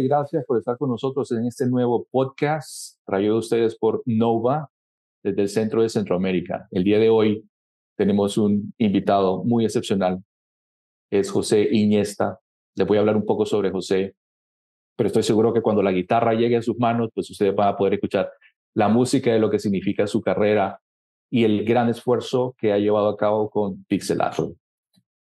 Gracias por estar con nosotros en este nuevo podcast traído a ustedes por Nova desde el centro de Centroamérica. El día de hoy tenemos un invitado muy excepcional. Es José Iñesta. Les voy a hablar un poco sobre José, pero estoy seguro que cuando la guitarra llegue a sus manos, pues ustedes van a poder escuchar la música de lo que significa su carrera y el gran esfuerzo que ha llevado a cabo con Pixelato.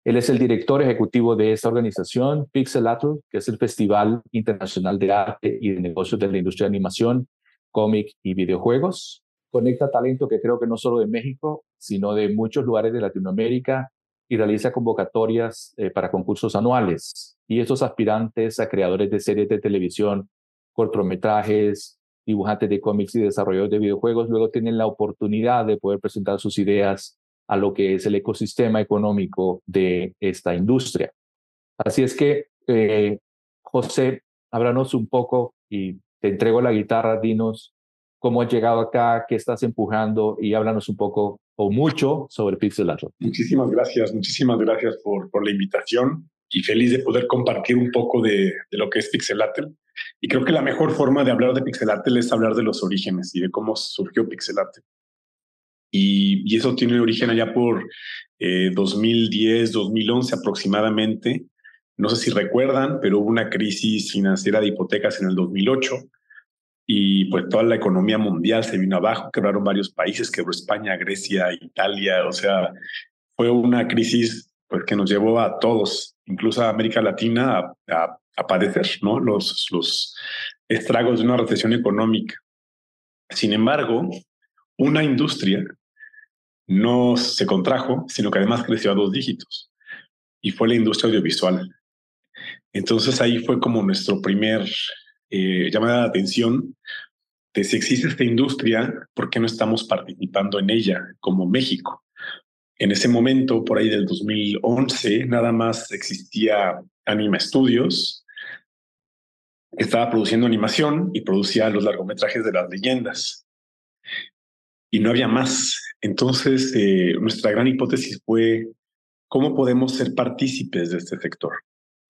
Él es el director ejecutivo de esta organización, Pixelator, que es el Festival Internacional de Arte y de Negocios de la Industria de Animación, cómic y videojuegos. Conecta talento que creo que no solo de México, sino de muchos lugares de Latinoamérica y realiza convocatorias eh, para concursos anuales. Y estos aspirantes a creadores de series de televisión, cortometrajes, dibujantes de cómics y desarrolladores de videojuegos luego tienen la oportunidad de poder presentar sus ideas a lo que es el ecosistema económico de esta industria. Así es que, eh, José, háblanos un poco y te entrego la guitarra, dinos cómo has llegado acá, qué estás empujando y háblanos un poco o mucho sobre Pixel. Muchísimas gracias, muchísimas gracias por, por la invitación y feliz de poder compartir un poco de, de lo que es Pixelatel. Y creo que la mejor forma de hablar de Pixelatel es hablar de los orígenes y de cómo surgió Pixelatel. Y, eso tiene origen allá por 2010, eh, 2011 aproximadamente. No sé si recuerdan, pero hubo una crisis financiera de hipotecas en el 2008 y pues toda la economía mundial se vino abajo, quebraron varios países, quebró España, Grecia, Italia, o sea, fue una crisis pues, que nos llevó a todos, incluso a América Latina, a, a padecer ¿no? los, los estragos de una recesión económica. Sin embargo, una industria no se contrajo, sino que además creció a dos dígitos, y fue la industria audiovisual. Entonces ahí fue como nuestro primer eh, llamada de atención de si existe esta industria, ¿por qué no estamos participando en ella como México? En ese momento, por ahí del 2011, nada más existía Anima Studios, estaba produciendo animación y producía los largometrajes de las leyendas y no había más. Entonces, eh, nuestra gran hipótesis fue cómo podemos ser partícipes de este sector,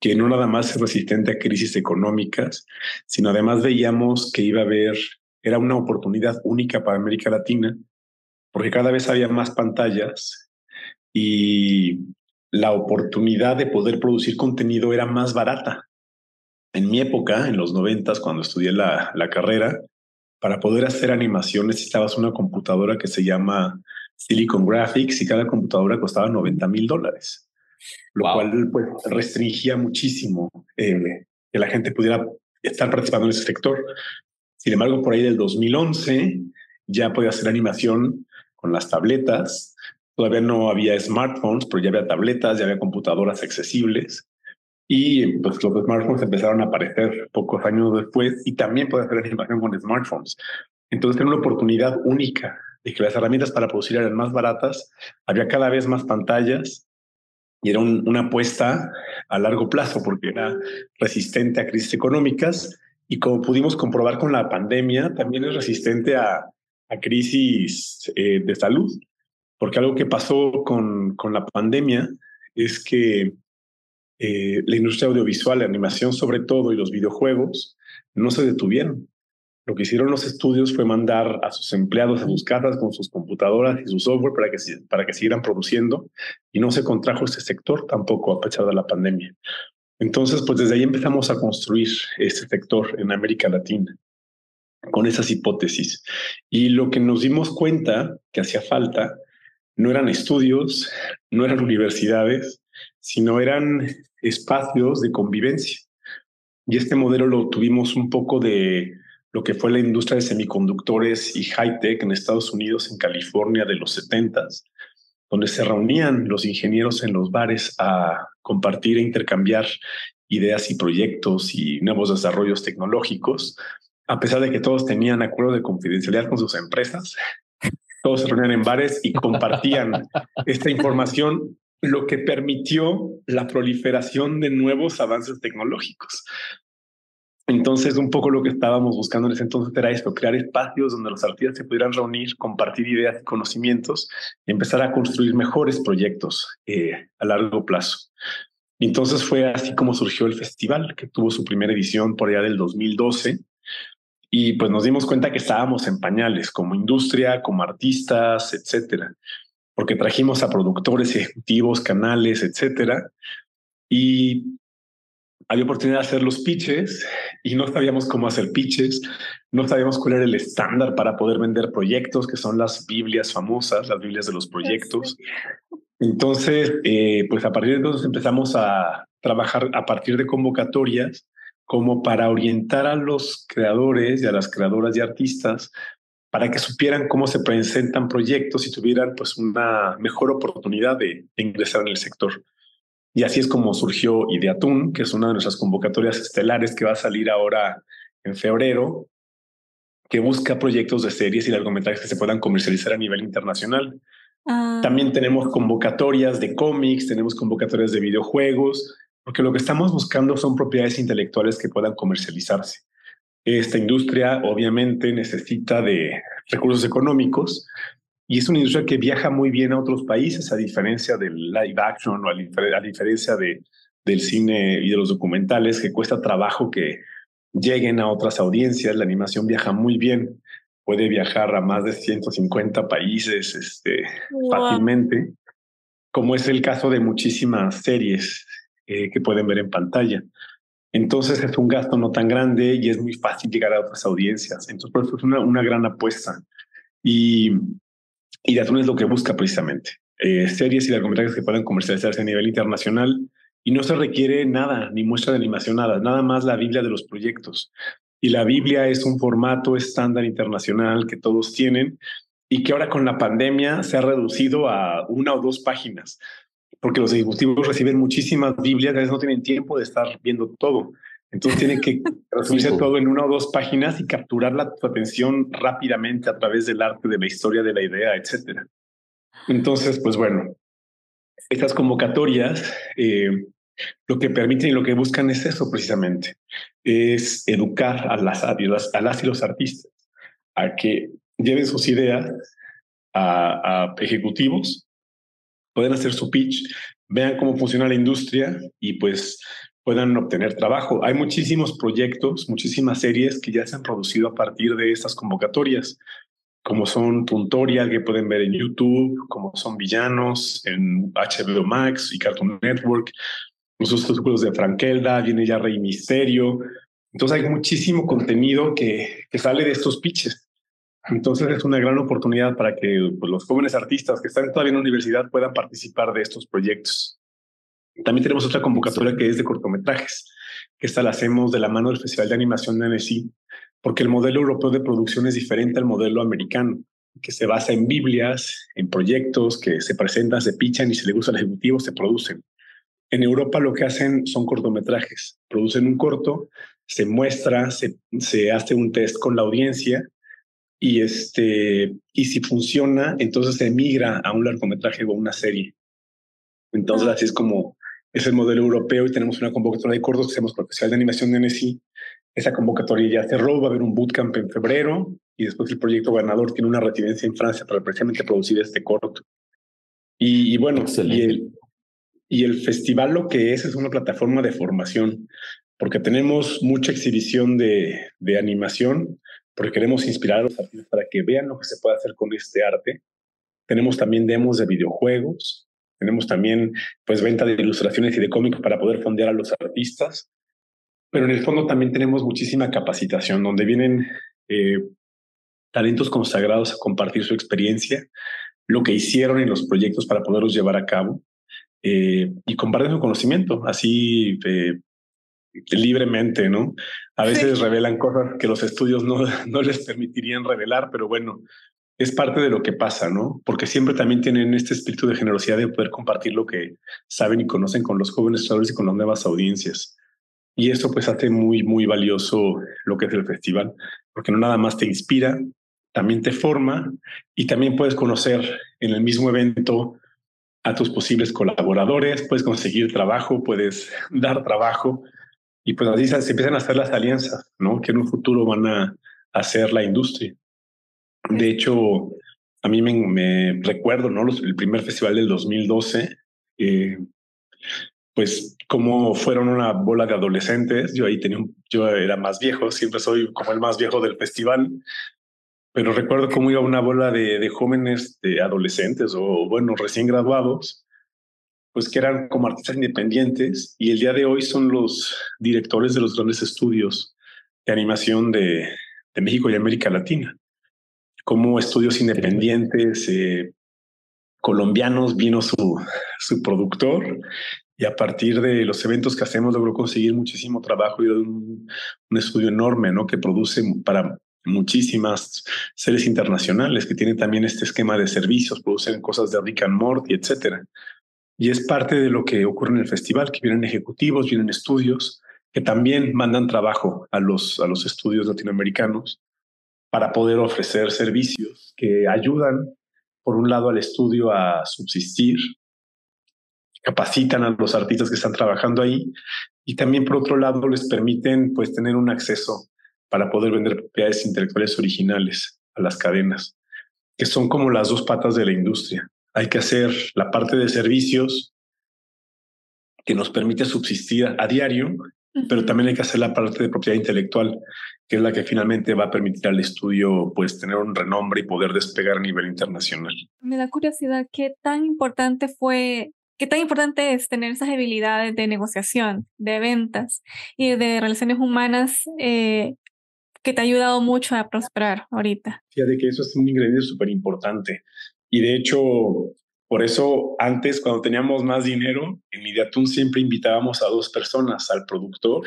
que no nada más es resistente a crisis económicas, sino además veíamos que iba a haber, era una oportunidad única para América Latina, porque cada vez había más pantallas y la oportunidad de poder producir contenido era más barata. En mi época, en los noventas, cuando estudié la, la carrera, para poder hacer animación necesitabas una computadora que se llama Silicon Graphics y cada computadora costaba 90 mil dólares, lo cual pues, restringía muchísimo eh, que la gente pudiera estar participando en ese sector. Sin embargo, por ahí del 2011 ya podía hacer animación con las tabletas. Todavía no había smartphones, pero ya había tabletas, ya había computadoras accesibles. Y pues los smartphones empezaron a aparecer pocos años después y también puede hacer animación con smartphones. Entonces era una oportunidad única de que las herramientas para producir eran más baratas, había cada vez más pantallas y era una apuesta a largo plazo porque era resistente a crisis económicas y como pudimos comprobar con la pandemia, también es resistente a, a crisis eh, de salud, porque algo que pasó con, con la pandemia es que eh, la industria audiovisual, la animación sobre todo y los videojuegos no se detuvieron. Lo que hicieron los estudios fue mandar a sus empleados a sus casas con sus computadoras y su software para que, para que siguieran produciendo y no se contrajo este sector tampoco a pesar de la pandemia. Entonces, pues desde ahí empezamos a construir este sector en América Latina con esas hipótesis. Y lo que nos dimos cuenta que hacía falta no eran estudios, no eran universidades, sino eran espacios de convivencia. Y este modelo lo tuvimos un poco de lo que fue la industria de semiconductores y high-tech en Estados Unidos, en California de los 70 donde se reunían los ingenieros en los bares a compartir e intercambiar ideas y proyectos y nuevos desarrollos tecnológicos, a pesar de que todos tenían acuerdo de confidencialidad con sus empresas. Todos se reunían en bares y compartían esta información lo que permitió la proliferación de nuevos avances tecnológicos. Entonces, un poco lo que estábamos buscando en ese entonces era esto, crear espacios donde los artistas se pudieran reunir, compartir ideas y conocimientos y empezar a construir mejores proyectos eh, a largo plazo. Entonces fue así como surgió el festival, que tuvo su primera edición por allá del 2012. Y pues nos dimos cuenta que estábamos en pañales como industria, como artistas, etcétera, porque trajimos a productores ejecutivos, canales, etcétera. Y había oportunidad de hacer los pitches y no sabíamos cómo hacer pitches, no sabíamos cuál era el estándar para poder vender proyectos, que son las Biblias famosas, las Biblias de los proyectos. Entonces, eh, pues a partir de entonces empezamos a trabajar a partir de convocatorias como para orientar a los creadores y a las creadoras y artistas para que supieran cómo se presentan proyectos y tuvieran pues una mejor oportunidad de ingresar en el sector. Y así es como surgió Ideatún, que es una de nuestras convocatorias estelares que va a salir ahora en febrero, que busca proyectos de series y largometrajes que se puedan comercializar a nivel internacional. Ah. También tenemos convocatorias de cómics, tenemos convocatorias de videojuegos, porque lo que estamos buscando son propiedades intelectuales que puedan comercializarse. Esta industria obviamente necesita de recursos económicos, y es una industria que viaja muy bien a otros países, a diferencia del live action o a, diferencia de, del cine y de los documentales, que cuesta trabajo que lleguen a otras audiencias. La animación viaja muy bien, puede viajar a más de 150 países este, fácilmente, como es el caso de muchísimas series eh, que pueden ver en pantalla. Entonces es un gasto no tan grande y es muy fácil llegar a otras audiencias. Entonces por eso es una, gran apuesta. Y y Datun es lo que busca precisamente. Eh, series y largometrajes que puedan comercializarse a nivel internacional y no se requiere nada, ni muestra de animación, nada, nada más la Biblia de los proyectos. Y la Biblia es un formato estándar internacional que todos tienen y que ahora con la pandemia se ha reducido a una o dos páginas, porque los ejecutivos reciben muchísimas Biblias, a veces no tienen tiempo de estar viendo todo. Entonces tiene que resumirse todo en una o dos páginas y capturar la, tu atención rápidamente a través del arte, de la historia, de la idea, etcétera. Entonces, pues bueno, estas convocatorias eh, lo que permiten y lo que buscan es eso precisamente, es educar a las, a las y los artistas a que lleven sus ideas a, a ejecutivos, pueden hacer su pitch, vean cómo funciona la industria y pues puedan obtener trabajo. Hay muchísimos proyectos, muchísimas series que ya se han producido a partir de estas convocatorias, como son Tuntorial, que pueden ver en YouTube, como son Villanos en HBO Max y Cartoon Network, los otros de Frankelda, viene ya Rey Misterio. Entonces hay muchísimo contenido que, que sale de estos pitches. Entonces es una gran oportunidad para que pues, los jóvenes artistas que están todavía en la universidad puedan participar de estos proyectos. También tenemos otra convocatoria que es de cortometrajes, que esta la hacemos de la mano del Festival de Animación de Annecy, porque el modelo europeo de producción es diferente al modelo americano, que se basa en Biblias, en proyectos que se presentan, se pichan y si le gusta al ejecutivo se producen. En Europa lo que hacen son cortometrajes, producen un corto, se muestra, se, se hace un test con la audiencia y, este, y si funciona, entonces se migra a un largometraje o a una serie. Entonces, ah. así es como es el modelo europeo y tenemos una convocatoria de cortos que hacemos con el Festival de Animación de NSI. Esa convocatoria ya cerró, va a haber un bootcamp en febrero y después el proyecto ganador tiene una residencia en Francia para precisamente producir este corto. Y, bueno, y el, y el festival lo que es es una plataforma de formación, porque tenemos mucha exhibición de, de animación, porque queremos inspirar a los artistas para que vean lo que se puede hacer con este arte. Tenemos también demos de videojuegos, tenemos también pues venta de ilustraciones y de cómics para poder fondear a los artistas. Pero en el fondo también tenemos muchísima capacitación donde vienen eh, talentos consagrados a compartir su experiencia, lo que hicieron en los proyectos para poderlos llevar a cabo eh, y compartir su conocimiento así eh, libremente, ¿no? A veces revelan cosas que los estudios no, no les permitirían revelar, pero bueno, es parte de lo que pasa, ¿no? Porque siempre también tienen este espíritu de generosidad de poder compartir lo que saben y conocen con los jóvenes creadores y con las nuevas audiencias. Y eso pues hace muy, muy valioso lo que es el festival, porque no nada más te inspira, también te forma y también puedes conocer en el mismo evento a tus posibles colaboradores, puedes conseguir trabajo, puedes dar trabajo y pues así se empiezan a hacer las alianzas, ¿no? Que en un futuro van a hacer la industria. De hecho, a mí me, recuerdo, ¿no? el primer festival del 2012, eh, pues como fueron una bola de adolescentes. Yo ahí tenía, yo era más viejo, siempre soy como el más viejo del festival, pero recuerdo cómo iba una bola de, de jóvenes, de adolescentes o bueno, recién graduados, pues que eran como artistas independientes y el día de hoy son los directores de los grandes estudios de animación de, de México y América Latina. Como estudios independientes eh, colombianos vino su, su productor y a partir de los eventos que hacemos logró conseguir muchísimo trabajo y un, un estudio enorme, ¿no? Que produce para muchísimas series internacionales que tienen también este esquema de servicios, producen cosas de Rick and Morty, etcétera. Y es parte de lo que ocurre en el festival, que vienen ejecutivos, vienen estudios que también mandan trabajo a los, a los estudios latinoamericanos para poder ofrecer servicios que ayudan, por un lado, al estudio a subsistir, capacitan a los artistas que están trabajando ahí y también, por otro lado, les permiten pues, tener un acceso para poder vender propiedades intelectuales originales a las cadenas, que son como las dos patas de la industria. Hay que hacer la parte de servicios que nos permite subsistir a diario, pero también hay que hacer la parte de propiedad intelectual, que es la que finalmente va a permitir al estudio pues tener un renombre y poder despegar a nivel internacional. Me da curiosidad qué tan importante fue ¿Qué tan importante es tener esas habilidades de negociación, de ventas y de relaciones humanas eh, que te ha ayudado mucho a prosperar ahorita. Fíjate que eso es un ingrediente súper importante. Y de hecho, por eso antes, cuando teníamos más dinero, en Mediatún siempre invitábamos a dos personas, al productor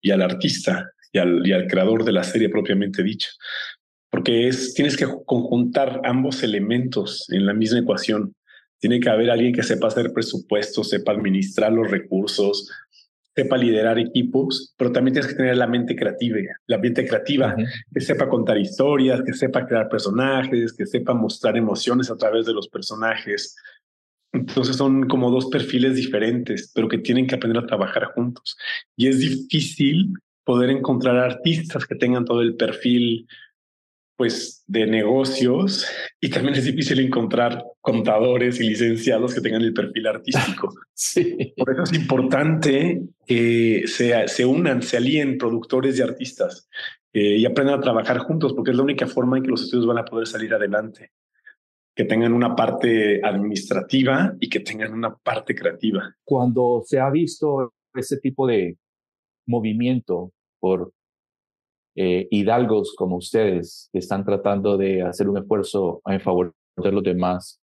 y al artista y al, y al creador de la serie propiamente dicha. Porque es, tienes que conjuntar ambos elementos en la misma ecuación. Tiene que haber alguien que sepa hacer presupuestos, sepa administrar los recursos, sepa liderar equipos, pero también tienes que tener la mente creativa, la mente creativa, que sepa contar historias, que sepa crear personajes, que sepa mostrar emociones a través de los personajes. Entonces son como dos perfiles diferentes, pero que tienen que aprender a trabajar juntos. Y es difícil poder encontrar artistas que tengan todo el perfil pues de negocios y también es difícil encontrar contadores y licenciados que tengan el perfil artístico. sí. Por eso es importante que se, se unan, se alíen productores y artistas eh, y aprendan a trabajar juntos, porque es la única forma en que los estudios van a poder salir adelante. Que tengan una parte administrativa y que tengan una parte creativa. Cuando se ha visto ese tipo de movimiento por eh, hidalgos como ustedes que están tratando de hacer un esfuerzo en favor de los demás,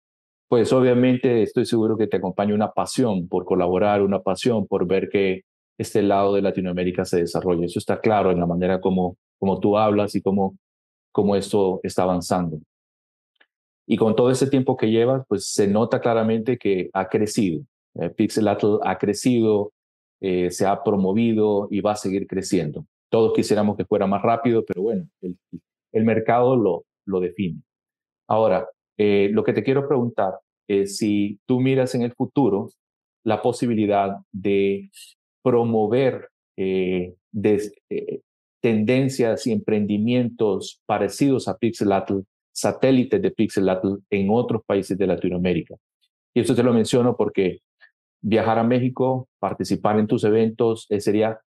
pues obviamente estoy seguro que te acompaña una pasión por colaborar, una pasión por ver que este lado de Latinoamérica se desarrolle. Eso está claro en la manera como, como tú hablas y cómo, cómo esto está avanzando. Y con todo ese tiempo que llevas, pues se nota claramente que ha crecido. Eh, Pixelatl ha crecido, eh, se ha promovido y va a seguir creciendo. Todos quisiéramos que fuera más rápido, pero bueno, el, mercado lo, define. Ahora, eh, lo que te quiero preguntar es si tú miras en el futuro la posibilidad de promover eh, eh, tendencias y emprendimientos parecidos a Pixelatl, satélites de Pixelatl en otros países de Latinoamérica. Y eso te lo menciono porque viajar a México, participar en tus eventos, sería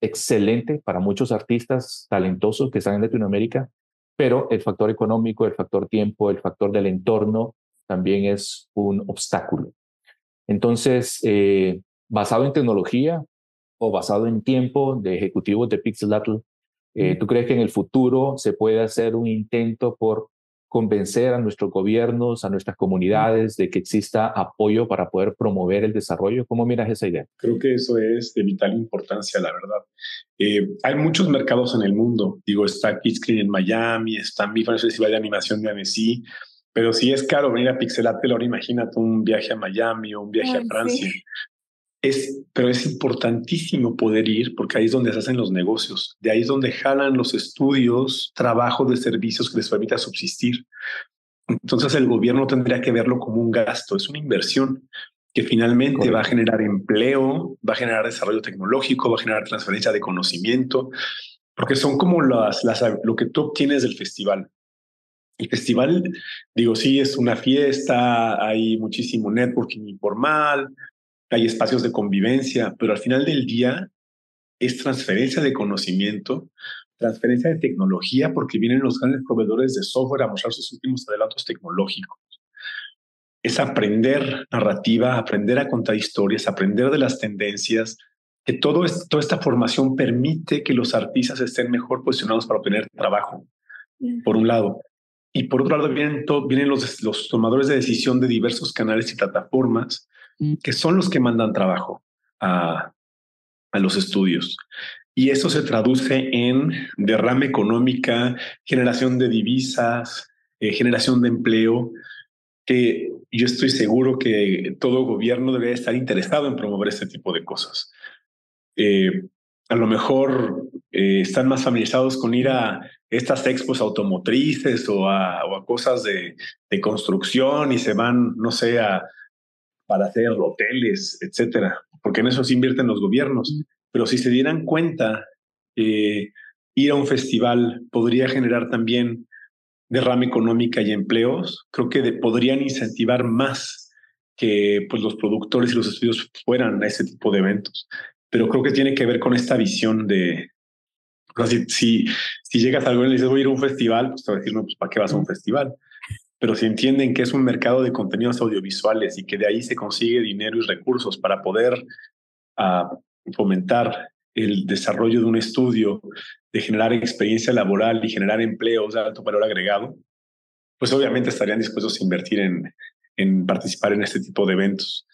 excelente para muchos artistas talentosos que están en Latinoamérica, pero el factor económico, el factor tiempo, el factor del entorno también es un obstáculo. Entonces, eh, basado en tecnología o basado en tiempo de ejecutivos de Pixelatl, eh, ¿tú crees que en el futuro se puede hacer un intento por convencer a nuestros gobiernos, a nuestras comunidades de que exista apoyo para poder promover el desarrollo? ¿Cómo miras esa idea? Creo que eso es de vital importancia, la verdad. Eh, hay muchos mercados en el mundo. Digo, está Kidscreen en Miami, está mi Festival de Animación de Annecy, pero si es caro venir a Pixelatel, ahora imagínate un viaje a Miami o un viaje a Francia. Sí. Es, pero es importantísimo poder ir porque ahí es donde se hacen los negocios, de ahí es donde jalan los estudios, trabajo de servicios que les permita subsistir. Entonces el gobierno tendría que verlo como un gasto, es una inversión que finalmente Correcto. va a generar empleo, va a generar desarrollo tecnológico, va a generar transferencia de conocimiento, porque son como las, las, lo que tú obtienes del festival. El festival, digo, sí, es una fiesta, hay muchísimo networking informal, hay espacios de convivencia, pero al final del día es transferencia de conocimiento, transferencia de tecnología, porque vienen los grandes proveedores de software a mostrar sus últimos adelantos tecnológicos. Es aprender narrativa, aprender a contar historias, aprender de las tendencias, que todo toda esta formación permite que los artistas estén mejor posicionados para obtener trabajo, por un lado. Y por otro lado vienen, vienen los, los tomadores de decisión de diversos canales y plataformas que son los que mandan trabajo a, a los estudios. Y eso se traduce en derrame económica, generación de divisas, eh, generación de empleo, que yo estoy seguro que todo gobierno debe estar interesado en promover este tipo de cosas. Eh, a lo mejor eh, están más familiarizados con ir a estas expos automotrices o a, o a cosas de, de, construcción y se van, no sé, a, para hacer hoteles, etcétera, porque en eso se invierten los gobiernos. Pero si se dieran cuenta que ir a un festival podría generar también derrame económica y empleos, creo que podrían incentivar más que pues, los productores y los estudios fueran a ese tipo de eventos. Pero creo que tiene que ver con esta visión de, si, si, si llegas a algo y le dices voy a ir a un festival, pues te va a decir, no, pues ¿para qué vas a un festival? Pero si entienden que es un mercado de contenidos audiovisuales y que de ahí se consigue dinero y recursos para poder uh, fomentar el desarrollo de un estudio, de generar experiencia laboral y generar empleos de alto valor agregado, pues obviamente estarían dispuestos a invertir en, en participar en este tipo de eventos.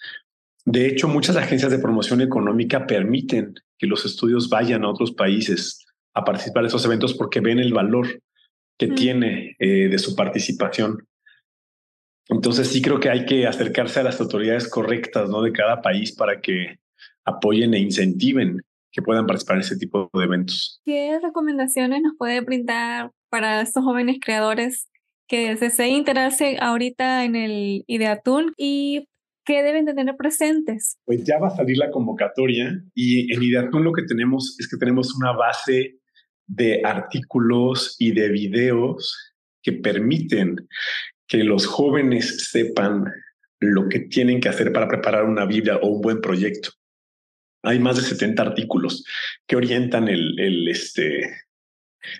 De hecho, muchas agencias de promoción económica permiten que los estudios vayan a otros países a participar de esos eventos porque ven el valor que mm. tiene eh, de su participación. Entonces sí creo que hay que acercarse a las autoridades correctas ¿no? de cada país para que apoyen e incentiven que puedan participar en ese tipo de eventos. ¿Qué recomendaciones nos puede brindar para estos jóvenes creadores que deseen integrarse ahorita en el Ideatun y qué deben de tener presentes? Pues ya va a salir la convocatoria y en Ideatun lo que tenemos es que tenemos una base de artículos y de videos que permiten que los jóvenes sepan lo que tienen que hacer para preparar una Biblia o un buen proyecto. Hay más de 70 artículos que orientan el, este,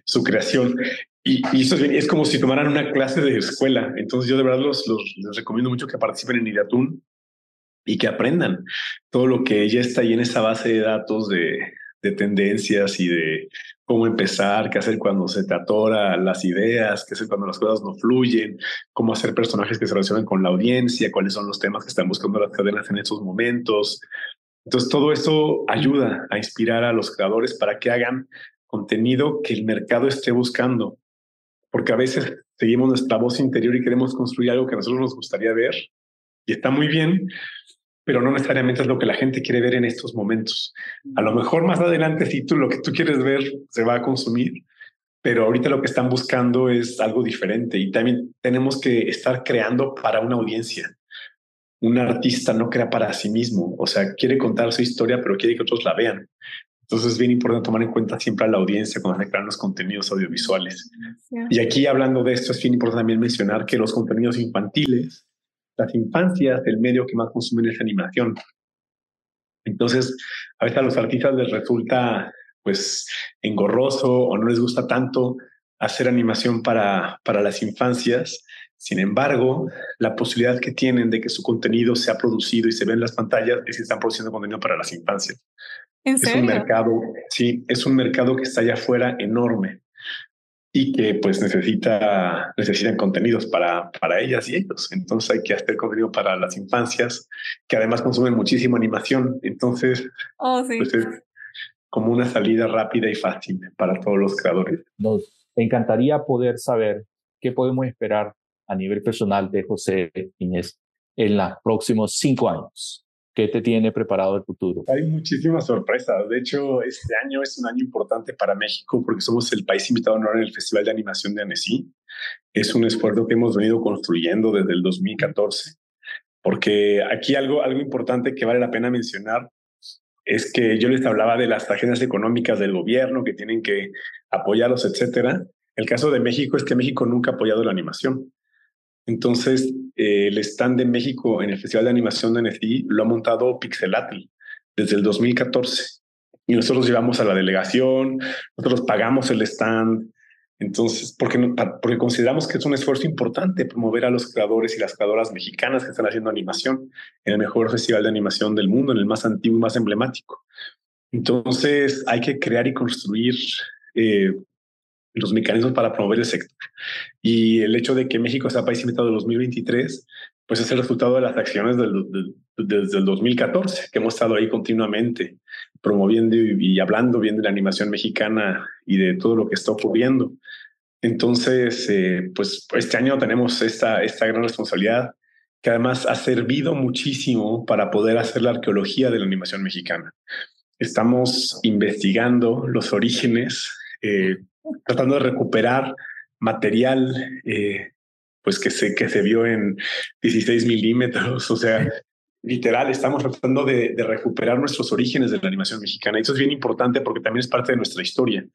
su creación. Y, eso es, como si tomaran una clase de escuela. Entonces yo de verdad los, los, les recomiendo mucho que participen en Ideatun y que aprendan todo lo que ya está ahí en esa base de datos de, de tendencias y de cómo empezar, qué hacer cuando se te atora las ideas, qué hacer cuando las cosas no fluyen, cómo hacer personajes que se relacionen con la audiencia, cuáles son los temas que están buscando las cadenas en esos momentos. Entonces, todo eso ayuda a inspirar a los creadores para que hagan contenido que el mercado esté buscando, porque a veces seguimos nuestra voz interior y queremos construir algo que a nosotros nos gustaría ver y está muy bien, pero no necesariamente es lo que la gente quiere ver en estos momentos. A lo mejor más adelante, si tú lo que tú quieres ver se va a consumir, pero ahorita lo que están buscando es algo diferente y también tenemos que estar creando para una audiencia. Un artista no crea para sí mismo, o sea, quiere contar su historia, pero quiere que otros la vean. Entonces es bien importante tomar en cuenta siempre a la audiencia cuando se crean los contenidos audiovisuales. Y aquí hablando de esto, es bien importante también mencionar que los contenidos infantiles las infancias el medio que más consumen es animación. Entonces, a veces a los artistas les resulta pues engorroso o no les gusta tanto hacer animación para, para las infancias. Sin embargo, la posibilidad que tienen de que su contenido sea producido y se ve en las pantallas es que están produciendo contenido para las infancias. ¿En serio? Es un mercado, sí, es un mercado que está allá afuera enorme y que pues necesita, necesitan contenidos para, para ellas y ellos. Entonces hay que hacer contenido para las infancias, que además consumen muchísima animación. Entonces, oh, sí. pues es como una salida rápida y fácil para todos los creadores. Nos encantaría poder saber qué podemos esperar a nivel personal de José Inés en los próximos cinco años. ¿Qué te tiene preparado el futuro? Hay muchísimas sorpresas. De hecho, este año es un año importante para México porque somos el país invitado a honor en el Festival de Animación de Annecy. Es un esfuerzo que hemos venido construyendo desde el 2014. Porque aquí algo, algo importante que vale la pena mencionar es que yo les hablaba de las agendas económicas del gobierno que tienen que apoyarlos, etcétera. El caso de México es que México nunca ha apoyado la animación. Entonces, eh, el stand de México en el Festival de Animación de NFI lo ha montado Pixelatl desde el 2014. Y nosotros llevamos a la delegación, nosotros pagamos el stand. Entonces, porque, porque consideramos que es un esfuerzo importante promover a los creadores y las creadoras mexicanas que están haciendo animación en el mejor festival de animación del mundo, en el más antiguo y más emblemático. Entonces, hay que crear y construir eh, los mecanismos para promover el sector. Y el hecho de que México sea país invitado en 2023, pues es el resultado de las acciones desde el 2014, que hemos estado ahí continuamente promoviendo y, hablando bien de la animación mexicana y de todo lo que está ocurriendo. Entonces, eh, pues este año tenemos esta, esta gran responsabilidad que además ha servido muchísimo para poder hacer la arqueología de la animación mexicana. Estamos investigando los orígenes, eh, tratando de recuperar material eh, pues que se, que se vio en 16 milímetros, o sea, literal, estamos tratando de, recuperar nuestros orígenes de la animación mexicana. Y eso es bien importante porque también es parte de nuestra historia.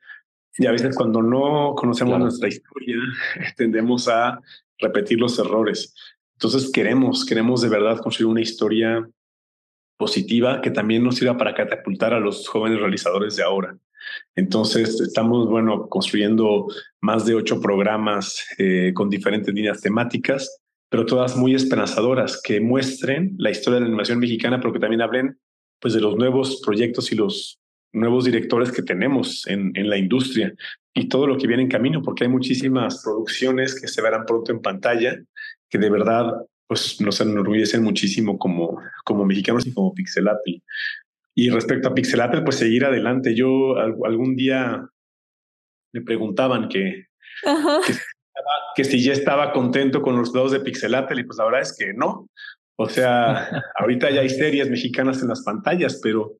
Y a veces cuando no conocemos nuestra historia, tendemos a repetir los errores. Entonces queremos, queremos de verdad construir una historia positiva que también nos sirva para catapultar a los jóvenes realizadores de ahora. Entonces, estamos, bueno, construyendo más de ocho programas eh, con diferentes líneas temáticas, pero todas muy esperanzadoras, que muestren la historia de la animación mexicana, pero que también hablen pues, de los nuevos proyectos y los nuevos directores que tenemos en, la industria y todo lo que viene en camino, porque hay muchísimas producciones que se verán pronto en pantalla, que de verdad pues nos enorgullecen muchísimo como, como mexicanos y como Pixelatl. Y respecto a Pixelatel, pues seguir adelante. Yo algún día me preguntaban que, que, si ya estaba contento con los dos de Pixelatel y pues la verdad es que no. O sea, ahorita ya hay series mexicanas en las pantallas, pero,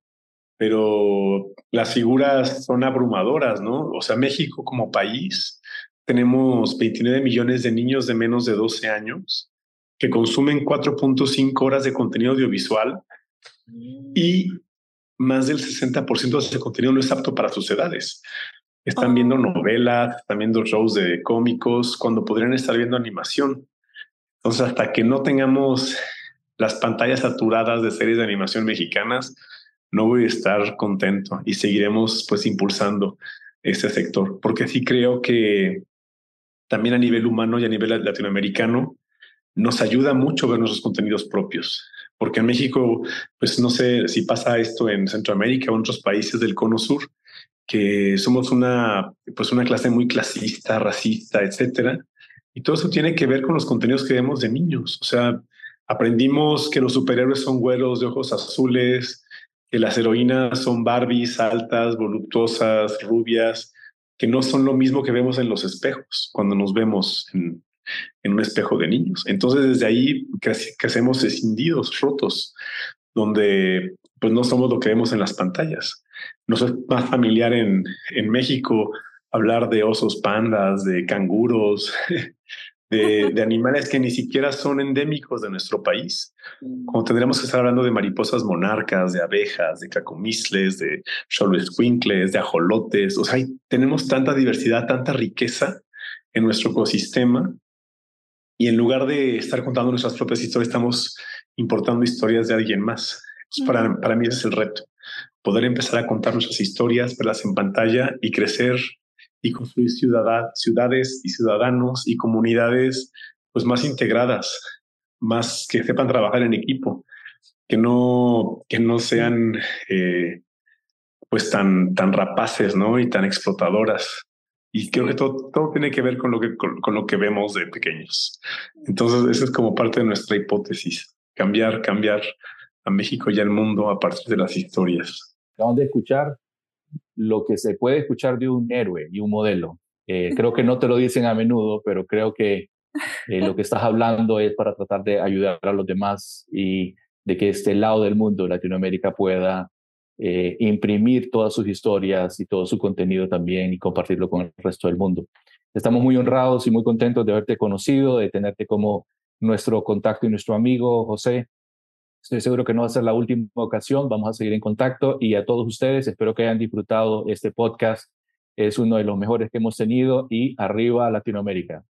pero las figuras son abrumadoras, ¿no? O sea, México como país tenemos 29 millones de niños de menos de 12 años que consumen 4.5 horas de contenido audiovisual y más del 60% de ese contenido no es apto para sus edades. Están viendo oh. novelas, están viendo shows de cómicos, cuando podrían estar viendo animación. Entonces, hasta que no tengamos las pantallas saturadas de series de animación mexicanas, no voy a estar contento y seguiremos pues impulsando ese sector, porque sí creo que también a nivel humano y a nivel latinoamericano nos ayuda mucho ver nuestros contenidos propios porque en México, pues no sé si pasa esto en Centroamérica o en otros países del cono sur, que somos una, pues una clase muy clasista, racista, etcétera. Y todo eso tiene que ver con los contenidos que vemos de niños. O sea, aprendimos que los superhéroes son güeros de ojos azules, que las heroínas son Barbies altas, voluptuosas, rubias, que no son lo mismo que vemos en los espejos cuando nos vemos en, en un espejo de niños. Entonces desde ahí crecemos escindidos, rotos, donde pues no somos lo que vemos en las pantallas. Nos es más familiar en, en México hablar de osos pandas, de canguros, de, de, animales que ni siquiera son endémicos de nuestro país. Como tendríamos que estar hablando de mariposas monarcas, de abejas, de cacomisles, de xoloscuincles, de ajolotes. O sea, tenemos tanta diversidad, tanta riqueza en nuestro ecosistema y en lugar de estar contando nuestras propias historias, estamos importando historias de alguien más. para, para mí ese es el reto, poder empezar a contar nuestras historias, verlas en pantalla y crecer y construir ciudades y ciudadanos y comunidades pues más integradas, más que sepan trabajar en equipo, que no, que no sean eh, pues tan, tan rapaces ¿no? y tan explotadoras. Y creo que todo, todo tiene que ver con lo que, con, lo que vemos de pequeños. Entonces, esa es como parte de nuestra hipótesis, cambiar, cambiar a México y al mundo a partir de las historias. Acabamos de escuchar lo que se puede escuchar de un héroe y un modelo. Eh, creo que no te lo dicen a menudo, pero creo que eh, lo que estás hablando es para tratar de ayudar a los demás y de que este lado del mundo, Latinoamérica, pueda eh, imprimir todas sus historias y todo su contenido también y compartirlo con el resto del mundo. Estamos muy honrados y muy contentos de haberte conocido, de tenerte como nuestro contacto y nuestro amigo, José. Estoy seguro que no va a ser la última ocasión, vamos a seguir en contacto y a todos ustedes espero que hayan disfrutado este podcast. Es uno de los mejores que hemos tenido y arriba Latinoamérica.